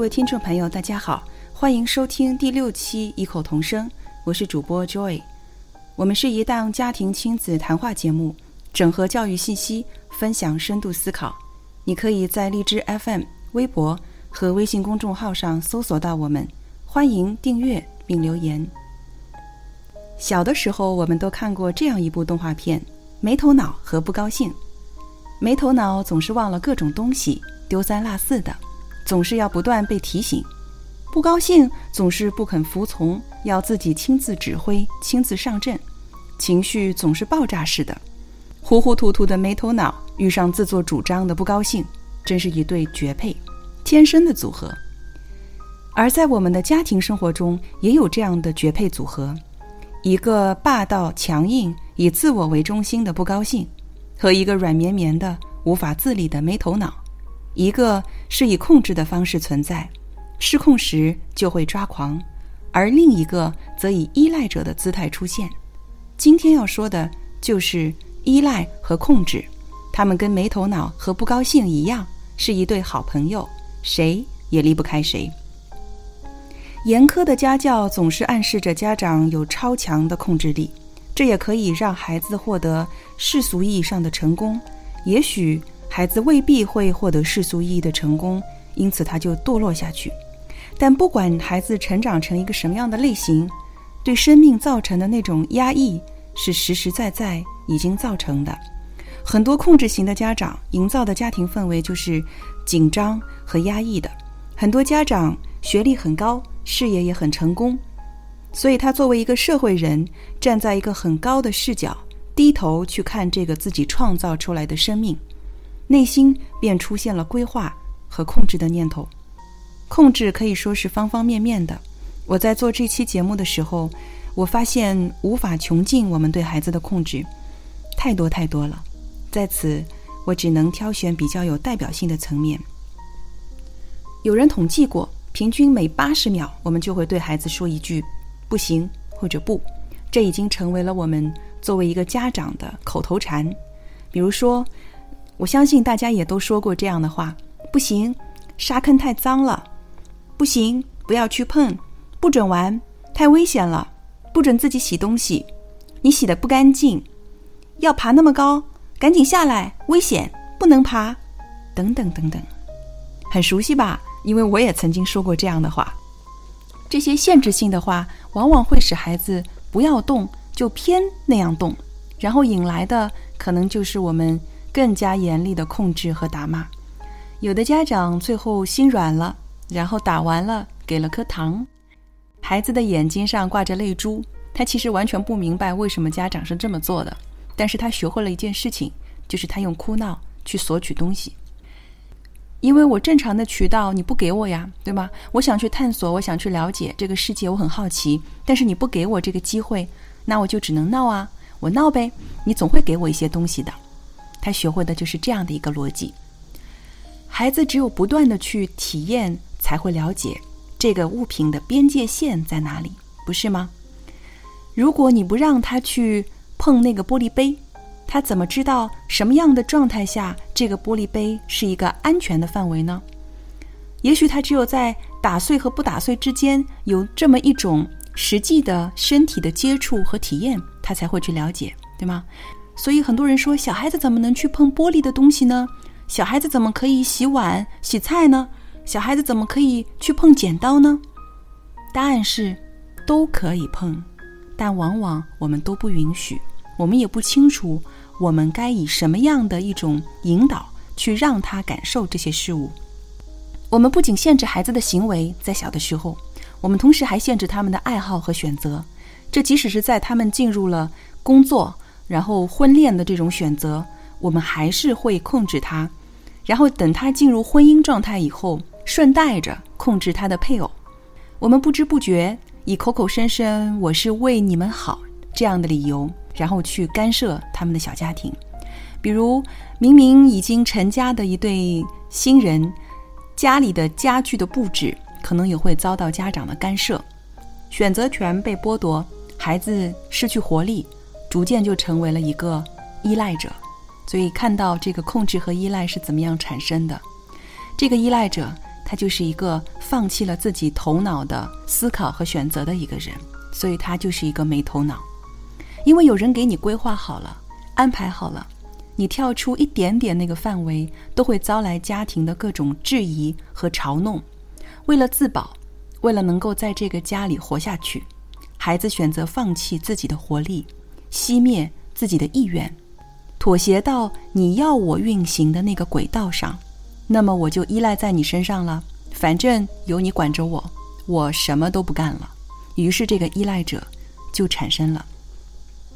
各位听众朋友，大家好，欢迎收听第六期异口同声，我是主播 Joy。我们是一档家庭亲子谈话节目，整合教育信息，分享深度思考。你可以在荔枝 FM、微博和微信公众号上搜索到我们，欢迎订阅并留言。小的时候，我们都看过这样一部动画片《没头脑和不高兴》。没头脑总是忘了各种东西，丢三落四的，总是要不断被提醒；不高兴总是不肯服从，要自己亲自指挥、亲自上阵，情绪总是爆炸式的。糊糊涂涂的没头脑遇上自作主张的不高兴，真是一对绝配，天生的组合。而在我们的家庭生活中，也有这样的绝配组合：一个霸道强硬、以自我为中心的不高兴。和一个软绵绵的、无法自理的没头脑，一个是以控制的方式存在，失控时就会抓狂，而另一个则以依赖者的姿态出现。今天要说的就是依赖和控制，他们跟没头脑和不高兴一样，是一对好朋友，谁也离不开谁。严苛的家教总是暗示着家长有超强的控制力。这也可以让孩子获得世俗意义上的成功，也许孩子未必会获得世俗意义的成功，因此他就堕落下去。但不管孩子成长成一个什么样的类型，对生命造成的那种压抑是实实在在已经造成的。很多控制型的家长营造的家庭氛围就是紧张和压抑的。很多家长学历很高，事业也很成功。所以，他作为一个社会人，站在一个很高的视角，低头去看这个自己创造出来的生命，内心便出现了规划和控制的念头。控制可以说是方方面面的。我在做这期节目的时候，我发现无法穷尽我们对孩子的控制，太多太多了。在此，我只能挑选比较有代表性的层面。有人统计过，平均每八十秒，我们就会对孩子说一句。不行，或者不，这已经成为了我们作为一个家长的口头禅。比如说，我相信大家也都说过这样的话：不行，沙坑太脏了；不行，不要去碰；不准玩，太危险了；不准自己洗东西，你洗的不干净；要爬那么高，赶紧下来，危险，不能爬，等等等等。很熟悉吧？因为我也曾经说过这样的话。这些限制性的话，往往会使孩子不要动，就偏那样动，然后引来的可能就是我们更加严厉的控制和打骂。有的家长最后心软了，然后打完了，给了颗糖，孩子的眼睛上挂着泪珠，他其实完全不明白为什么家长是这么做的，但是他学会了一件事情，就是他用哭闹去索取东西。因为我正常的渠道你不给我呀，对吗？我想去探索，我想去了解这个世界，我很好奇，但是你不给我这个机会，那我就只能闹啊，我闹呗，你总会给我一些东西的。他学会的就是这样的一个逻辑。孩子只有不断的去体验，才会了解这个物品的边界线在哪里，不是吗？如果你不让他去碰那个玻璃杯。他怎么知道什么样的状态下这个玻璃杯是一个安全的范围呢？也许他只有在打碎和不打碎之间有这么一种实际的身体的接触和体验，他才会去了解，对吗？所以很多人说，小孩子怎么能去碰玻璃的东西呢？小孩子怎么可以洗碗洗菜呢？小孩子怎么可以去碰剪刀呢？答案是，都可以碰，但往往我们都不允许，我们也不清楚。我们该以什么样的一种引导去让他感受这些事物？我们不仅限制孩子的行为，在小的时候，我们同时还限制他们的爱好和选择。这即使是在他们进入了工作，然后婚恋的这种选择，我们还是会控制他。然后等他进入婚姻状态以后，顺带着控制他的配偶。我们不知不觉以口口声声“我是为你们好”这样的理由。然后去干涉他们的小家庭，比如明明已经成家的一对新人，家里的家具的布置可能也会遭到家长的干涉，选择权被剥夺，孩子失去活力，逐渐就成为了一个依赖者。所以看到这个控制和依赖是怎么样产生的，这个依赖者他就是一个放弃了自己头脑的思考和选择的一个人，所以他就是一个没头脑。因为有人给你规划好了，安排好了，你跳出一点点那个范围，都会遭来家庭的各种质疑和嘲弄。为了自保，为了能够在这个家里活下去，孩子选择放弃自己的活力，熄灭自己的意愿，妥协到你要我运行的那个轨道上，那么我就依赖在你身上了。反正有你管着我，我什么都不干了。于是这个依赖者就产生了。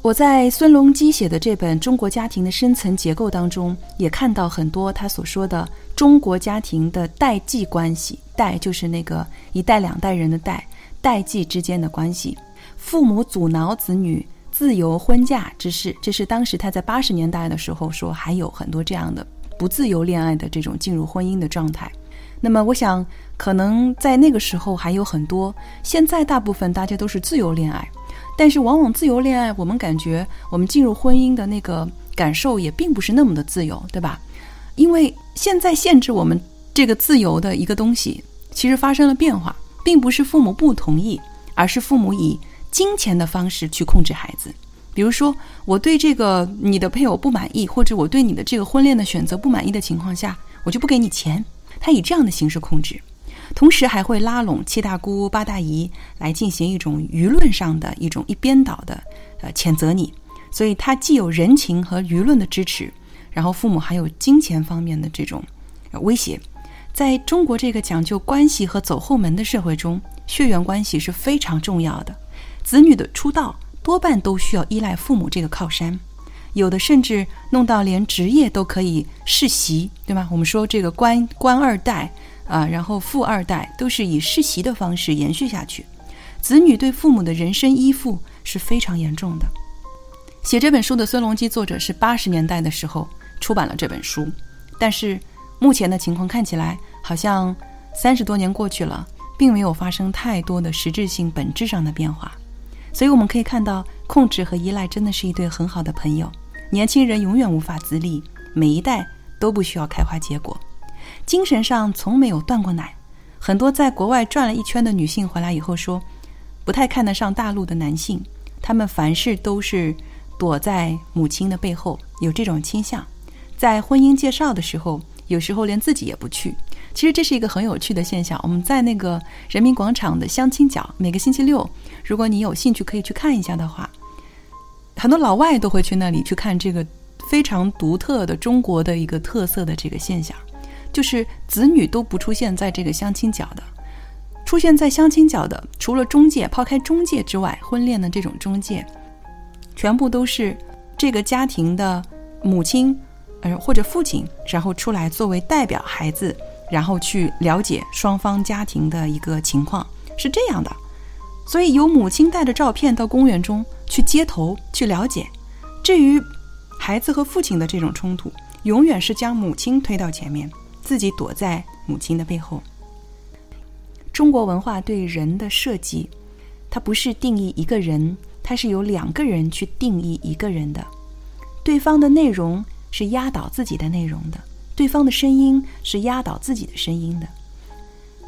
我在孙隆基写的这本《中国家庭的深层结构》当中，也看到很多他所说的中国家庭的代际关系，代就是那个一代两代人的代，代际之间的关系，父母阻挠子女自由婚嫁之事，这是当时他在八十年代的时候说，还有很多这样的不自由恋爱的这种进入婚姻的状态。那么，我想可能在那个时候还有很多，现在大部分大家都是自由恋爱。但是，往往自由恋爱，我们感觉我们进入婚姻的那个感受也并不是那么的自由，对吧？因为现在限制我们这个自由的一个东西，其实发生了变化，并不是父母不同意，而是父母以金钱的方式去控制孩子。比如说，我对这个你的配偶不满意，或者我对你的这个婚恋的选择不满意的情况下，我就不给你钱。他以这样的形式控制。同时还会拉拢七大姑八大姨来进行一种舆论上的一种一边倒的呃谴责你，所以他既有人情和舆论的支持，然后父母还有金钱方面的这种威胁。在中国这个讲究关系和走后门的社会中，血缘关系是非常重要的。子女的出道多半都需要依赖父母这个靠山，有的甚至弄到连职业都可以世袭，对吗？我们说这个官官二代。啊，然后富二代都是以世袭的方式延续下去，子女对父母的人身依附是非常严重的。写这本书的孙隆基作者是八十年代的时候出版了这本书，但是目前的情况看起来好像三十多年过去了，并没有发生太多的实质性、本质上的变化。所以我们可以看到，控制和依赖真的是一对很好的朋友。年轻人永远无法自立，每一代都不需要开花结果。精神上从没有断过奶，很多在国外转了一圈的女性回来以后说，不太看得上大陆的男性，他们凡事都是躲在母亲的背后，有这种倾向。在婚姻介绍的时候，有时候连自己也不去。其实这是一个很有趣的现象。我们在那个人民广场的相亲角，每个星期六，如果你有兴趣可以去看一下的话，很多老外都会去那里去看这个非常独特的中国的一个特色的这个现象。就是子女都不出现在这个相亲角的，出现在相亲角的，除了中介，抛开中介之外，婚恋的这种中介，全部都是这个家庭的母亲，或者父亲，然后出来作为代表孩子，然后去了解双方家庭的一个情况，是这样的。所以由母亲带着照片到公园中去接头去了解，至于孩子和父亲的这种冲突，永远是将母亲推到前面。自己躲在母亲的背后。中国文化对人的设计，它不是定义一个人，它是由两个人去定义一个人的。对方的内容是压倒自己的内容的，对方的声音是压倒自己的声音的。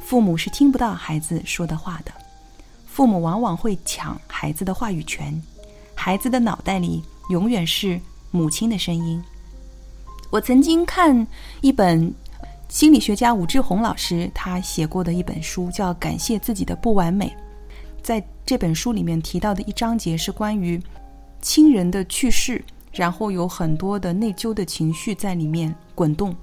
父母是听不到孩子说的话的，父母往往会抢孩子的话语权，孩子的脑袋里永远是母亲的声音。我曾经看一本。心理学家武志红老师他写过的一本书叫《感谢自己的不完美》。在这本书里面提到的一章节是关于亲人的去世，然后有很多的内疚的情绪在里面滚动。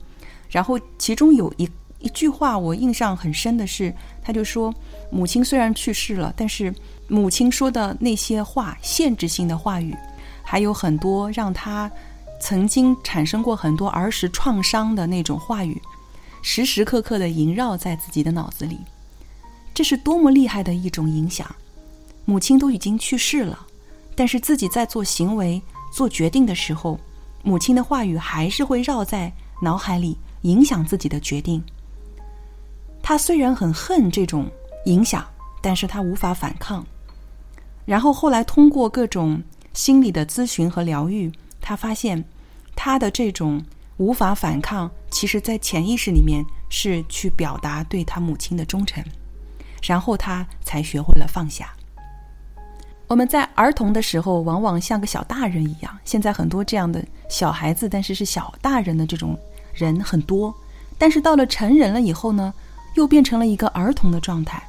然后其中有一一句话我印象很深的是，他就说：母亲虽然去世了，但是母亲说的那些话，限制性的话语，还有很多让他曾经产生过很多儿时创伤的那种话语。时时刻刻的萦绕在自己的脑子里，这是多么厉害的一种影响！母亲都已经去世了，但是自己在做行为、做决定的时候，母亲的话语还是会绕在脑海里，影响自己的决定。他虽然很恨这种影响，但是他无法反抗。然后后来通过各种心理的咨询和疗愈，他发现他的这种。无法反抗，其实，在潜意识里面是去表达对他母亲的忠诚，然后他才学会了放下。我们在儿童的时候，往往像个小大人一样。现在很多这样的小孩子，但是是小大人的这种人很多。但是到了成人了以后呢，又变成了一个儿童的状态。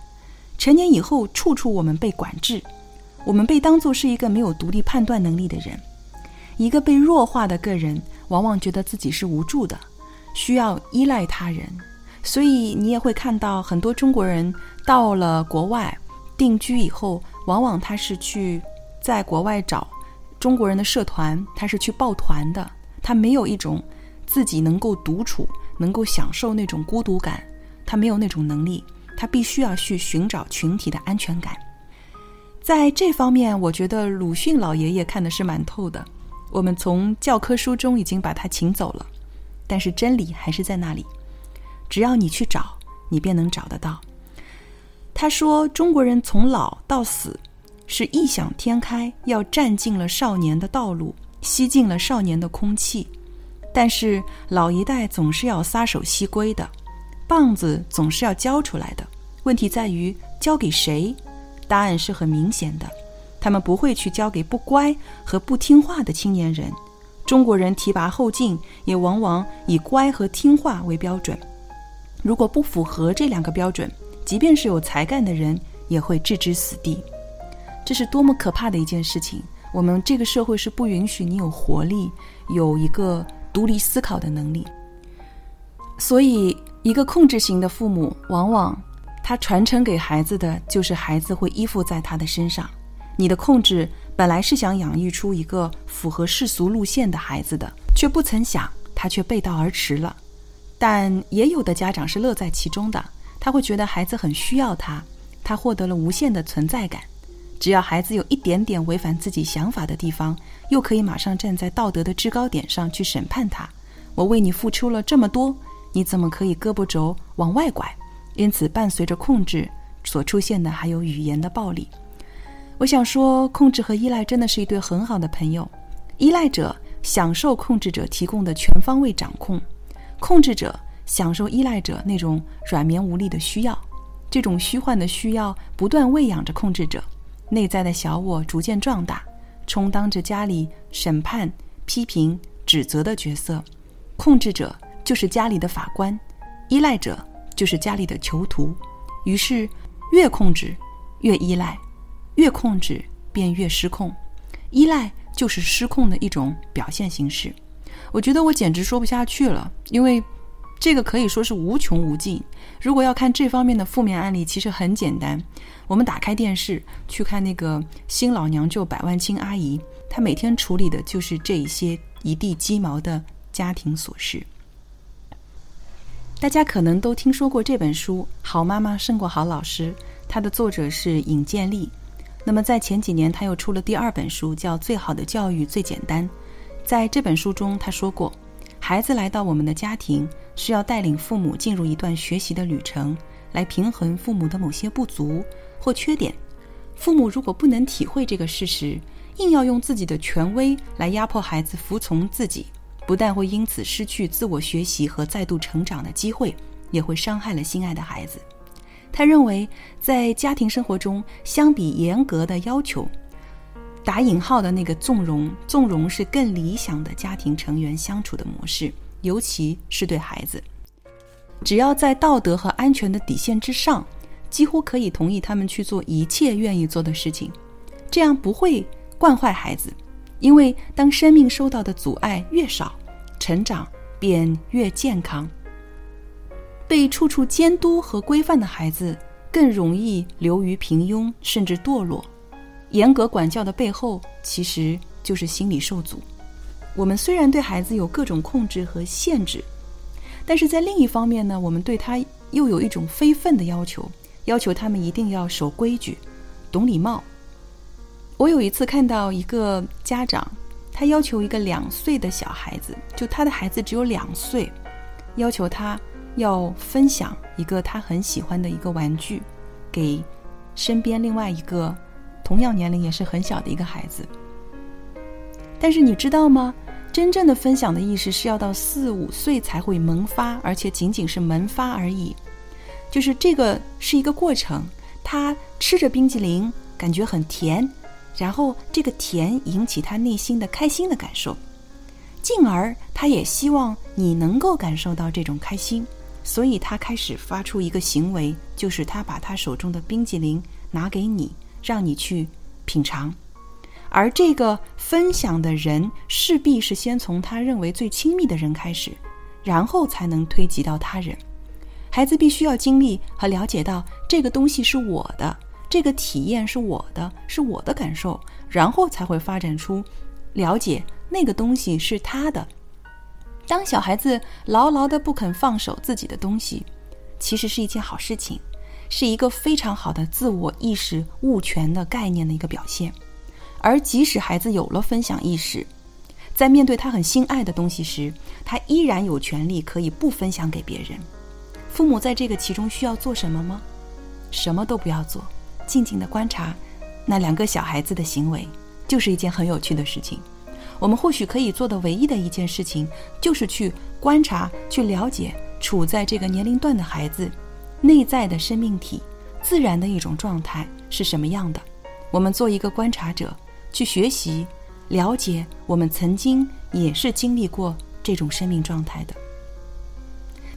成年以后，处处我们被管制，我们被当作是一个没有独立判断能力的人，一个被弱化的个人，往往觉得自己是无助的，需要依赖他人。所以你也会看到很多中国人到了国外定居以后。往往他是去在国外找中国人的社团，他是去抱团的。他没有一种自己能够独处、能够享受那种孤独感，他没有那种能力，他必须要去寻找群体的安全感。在这方面，我觉得鲁迅老爷爷看的是蛮透的。我们从教科书中已经把他请走了，但是真理还是在那里，只要你去找，你便能找得到。他说：“中国人从老到死，是异想天开，要占尽了少年的道路，吸尽了少年的空气。但是老一代总是要撒手西归的，棒子总是要交出来的。问题在于交给谁？答案是很明显的，他们不会去交给不乖和不听话的青年人。中国人提拔后进，也往往以乖和听话为标准。如果不符合这两个标准，”即便是有才干的人，也会置之死地。这是多么可怕的一件事情！我们这个社会是不允许你有活力，有一个独立思考的能力。所以，一个控制型的父母，往往他传承给孩子的就是孩子会依附在他的身上。你的控制本来是想养育出一个符合世俗路线的孩子的，却不曾想他却背道而驰了。但也有的家长是乐在其中的。他会觉得孩子很需要他，他获得了无限的存在感。只要孩子有一点点违反自己想法的地方，又可以马上站在道德的制高点上去审判他。我为你付出了这么多，你怎么可以胳膊肘往外拐？因此，伴随着控制所出现的还有语言的暴力。我想说，控制和依赖真的是一对很好的朋友。依赖者享受控制者提供的全方位掌控，控制者。享受依赖者那种软绵无力的需要，这种虚幻的需要不断喂养着控制者，内在的小我逐渐壮大，充当着家里审判、批评、指责的角色。控制者就是家里的法官，依赖者就是家里的囚徒。于是，越控制越依赖，越控制便越失控。依赖就是失控的一种表现形式。我觉得我简直说不下去了，因为。这个可以说是无穷无尽。如果要看这方面的负面案例，其实很简单。我们打开电视去看那个《新老娘舅百万青阿姨》，她每天处理的就是这一些一地鸡毛的家庭琐事。大家可能都听说过这本书《好妈妈胜过好老师》，它的作者是尹建莉。那么在前几年，他又出了第二本书，叫《最好的教育最简单》。在这本书中，他说过。孩子来到我们的家庭，是要带领父母进入一段学习的旅程，来平衡父母的某些不足或缺点。父母如果不能体会这个事实，硬要用自己的权威来压迫孩子服从自己，不但会因此失去自我学习和再度成长的机会，也会伤害了心爱的孩子。他认为，在家庭生活中，相比严格的要求。打引号的那个纵容，纵容是更理想的家庭成员相处的模式，尤其是对孩子。只要在道德和安全的底线之上，几乎可以同意他们去做一切愿意做的事情，这样不会惯坏孩子。因为当生命受到的阻碍越少，成长便越健康。被处处监督和规范的孩子，更容易流于平庸，甚至堕落。严格管教的背后，其实就是心理受阻。我们虽然对孩子有各种控制和限制，但是在另一方面呢，我们对他又有一种非分的要求，要求他们一定要守规矩、懂礼貌。我有一次看到一个家长，他要求一个两岁的小孩子，就他的孩子只有两岁，要求他要分享一个他很喜欢的一个玩具，给身边另外一个。同样年龄也是很小的一个孩子，但是你知道吗？真正的分享的意识是要到四五岁才会萌发，而且仅仅是萌发而已。就是这个是一个过程，他吃着冰激凌，感觉很甜，然后这个甜引起他内心的开心的感受，进而他也希望你能够感受到这种开心，所以他开始发出一个行为，就是他把他手中的冰激凌拿给你，让你去品尝。而这个分享的人势必是先从他认为最亲密的人开始，然后才能推及到他人。孩子必须要经历和了解到这个东西是我的，这个体验是我的，是我的感受，然后才会发展出了解那个东西是他的。当小孩子牢牢的不肯放手自己的东西，其实是一件好事情，是一个非常好的自我意识物权的概念的一个表现。而即使孩子有了分享意识，在面对他很心爱的东西时，他依然有权利可以不分享给别人。父母在这个其中需要做什么吗？什么都不要做，静静的观察那两个小孩子的行为，就是一件很有趣的事情。我们或许可以做的唯一的一件事情，就是去观察、去了解处在这个年龄段的孩子内在的生命体、自然的一种状态是什么样的。我们做一个观察者。去学习、了解，我们曾经也是经历过这种生命状态的。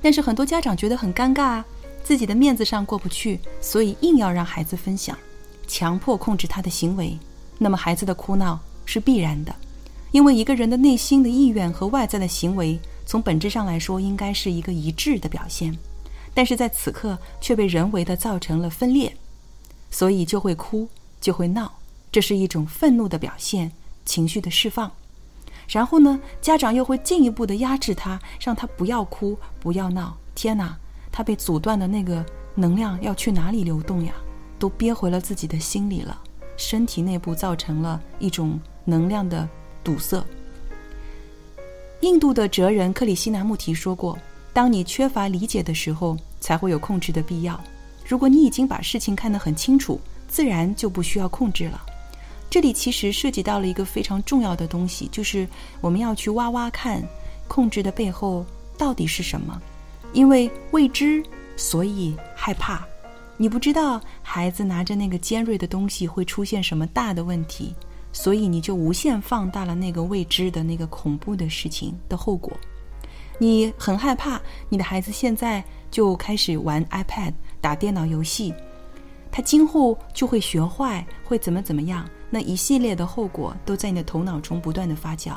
但是很多家长觉得很尴尬，自己的面子上过不去，所以硬要让孩子分享，强迫控制他的行为。那么孩子的哭闹是必然的，因为一个人的内心的意愿和外在的行为，从本质上来说应该是一个一致的表现，但是在此刻却被人为的造成了分裂，所以就会哭，就会闹。这是一种愤怒的表现，情绪的释放。然后呢，家长又会进一步的压制他，让他不要哭，不要闹。天哪，他被阻断的那个能量要去哪里流动呀？都憋回了自己的心里了，身体内部造成了一种能量的堵塞。印度的哲人克里希那穆提说过：“当你缺乏理解的时候，才会有控制的必要。如果你已经把事情看得很清楚，自然就不需要控制了。”这里其实涉及到了一个非常重要的东西，就是我们要去挖挖看，控制的背后到底是什么？因为未知，所以害怕。你不知道孩子拿着那个尖锐的东西会出现什么大的问题，所以你就无限放大了那个未知的那个恐怖的事情的后果。你很害怕你的孩子现在就开始玩 iPad 打电脑游戏，他今后就会学坏，会怎么怎么样？那一系列的后果都在你的头脑中不断的发酵，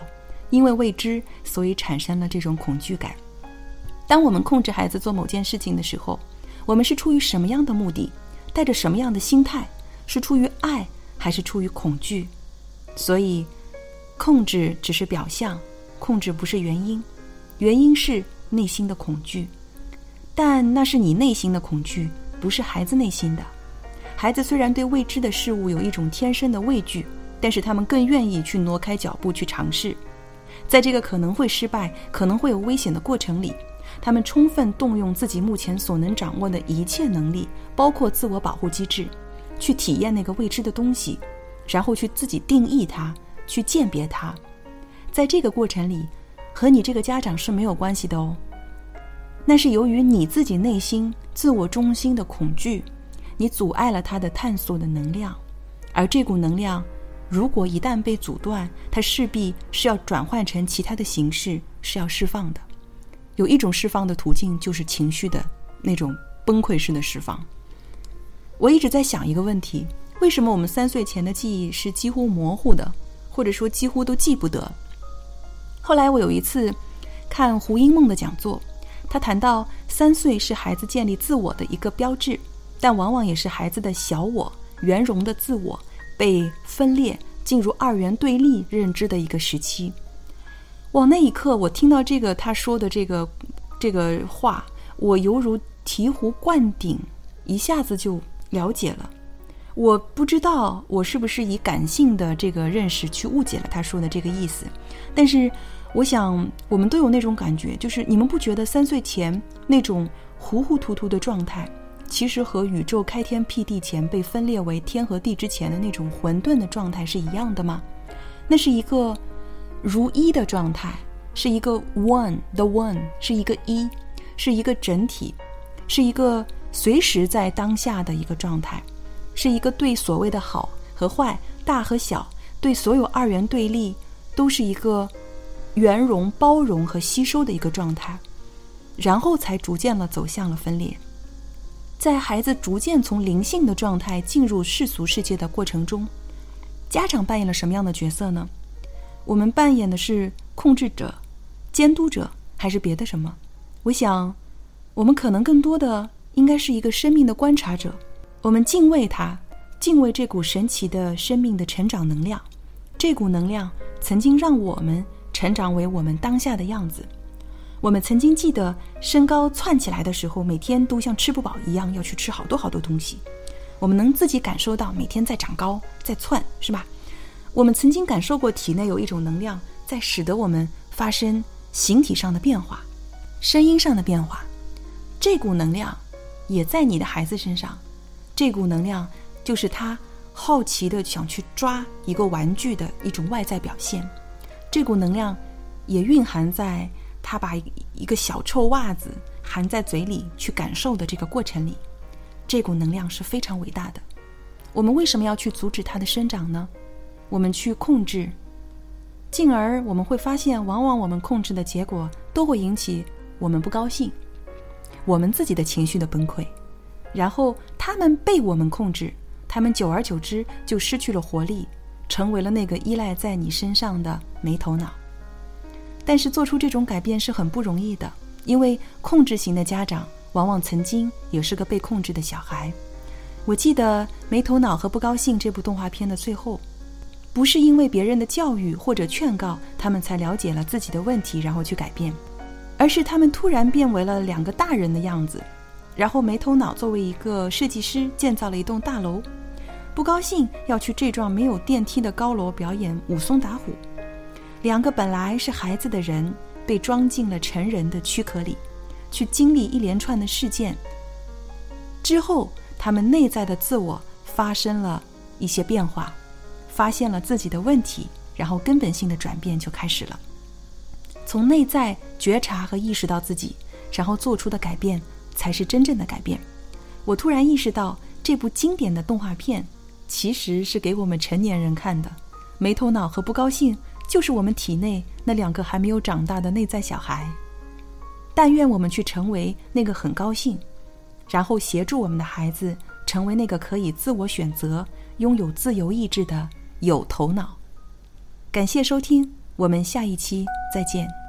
因为未知，所以产生了这种恐惧感。当我们控制孩子做某件事情的时候，我们是出于什么样的目的，带着什么样的心态？是出于爱，还是出于恐惧？所以，控制只是表象，控制不是原因，原因是内心的恐惧。但那是你内心的恐惧，不是孩子内心的。孩子虽然对未知的事物有一种天生的畏惧，但是他们更愿意去挪开脚步去尝试。在这个可能会失败、可能会有危险的过程里，他们充分动用自己目前所能掌握的一切能力，包括自我保护机制，去体验那个未知的东西，然后去自己定义它，去鉴别它。在这个过程里，和你这个家长是没有关系的哦。那是由于你自己内心自我中心的恐惧。你阻碍了他的探索的能量，而这股能量，如果一旦被阻断，它势必是要转换成其他的形式，是要释放的。有一种释放的途径，就是情绪的那种崩溃式的释放。我一直在想一个问题：为什么我们三岁前的记忆是几乎模糊的，或者说几乎都记不得？后来我有一次看胡因梦的讲座，他谈到三岁是孩子建立自我的一个标志。但往往也是孩子的小我、圆融的自我被分裂，进入二元对立认知的一个时期。往，那一刻我听到这个他说的这个这个话，我犹如醍醐灌顶，一下子就了解了。我不知道我是不是以感性的这个认识去误解了他说的这个意思，但是我想我们都有那种感觉，就是你们不觉得三岁前那种糊糊涂涂的状态？其实和宇宙开天辟地前被分裂为天和地之前的那种混沌的状态是一样的吗？那是一个如一的状态，是一个 one，the one 是一个一，是一个整体，是一个随时在当下的一个状态，是一个对所谓的好和坏、大和小，对所有二元对立，都是一个圆融、包容和吸收的一个状态，然后才逐渐的走向了分裂。在孩子逐渐从灵性的状态进入世俗世界的过程中，家长扮演了什么样的角色呢？我们扮演的是控制者、监督者，还是别的什么？我想，我们可能更多的应该是一个生命的观察者。我们敬畏它，敬畏这股神奇的生命的成长能量。这股能量曾经让我们成长为我们当下的样子。我们曾经记得身高窜起来的时候，每天都像吃不饱一样要去吃好多好多东西。我们能自己感受到每天在长高，在窜，是吧？我们曾经感受过体内有一种能量在使得我们发生形体上的变化，声音上的变化。这股能量也在你的孩子身上。这股能量就是他好奇的想去抓一个玩具的一种外在表现。这股能量也蕴含在。他把一个小臭袜子含在嘴里去感受的这个过程里，这股能量是非常伟大的。我们为什么要去阻止它的生长呢？我们去控制，进而我们会发现，往往我们控制的结果都会引起我们不高兴，我们自己的情绪的崩溃，然后他们被我们控制，他们久而久之就失去了活力，成为了那个依赖在你身上的没头脑。但是做出这种改变是很不容易的，因为控制型的家长往往曾经也是个被控制的小孩。我记得《没头脑和不高兴》这部动画片的最后，不是因为别人的教育或者劝告，他们才了解了自己的问题，然后去改变，而是他们突然变为了两个大人的样子。然后没头脑作为一个设计师建造了一栋大楼，不高兴要去这幢没有电梯的高楼表演武松打虎。两个本来是孩子的人，被装进了成人的躯壳里，去经历一连串的事件。之后，他们内在的自我发生了一些变化，发现了自己的问题，然后根本性的转变就开始了。从内在觉察和意识到自己，然后做出的改变，才是真正的改变。我突然意识到，这部经典的动画片其实是给我们成年人看的。没头脑和不高兴。就是我们体内那两个还没有长大的内在小孩，但愿我们去成为那个很高兴，然后协助我们的孩子成为那个可以自我选择、拥有自由意志的有头脑。感谢收听，我们下一期再见。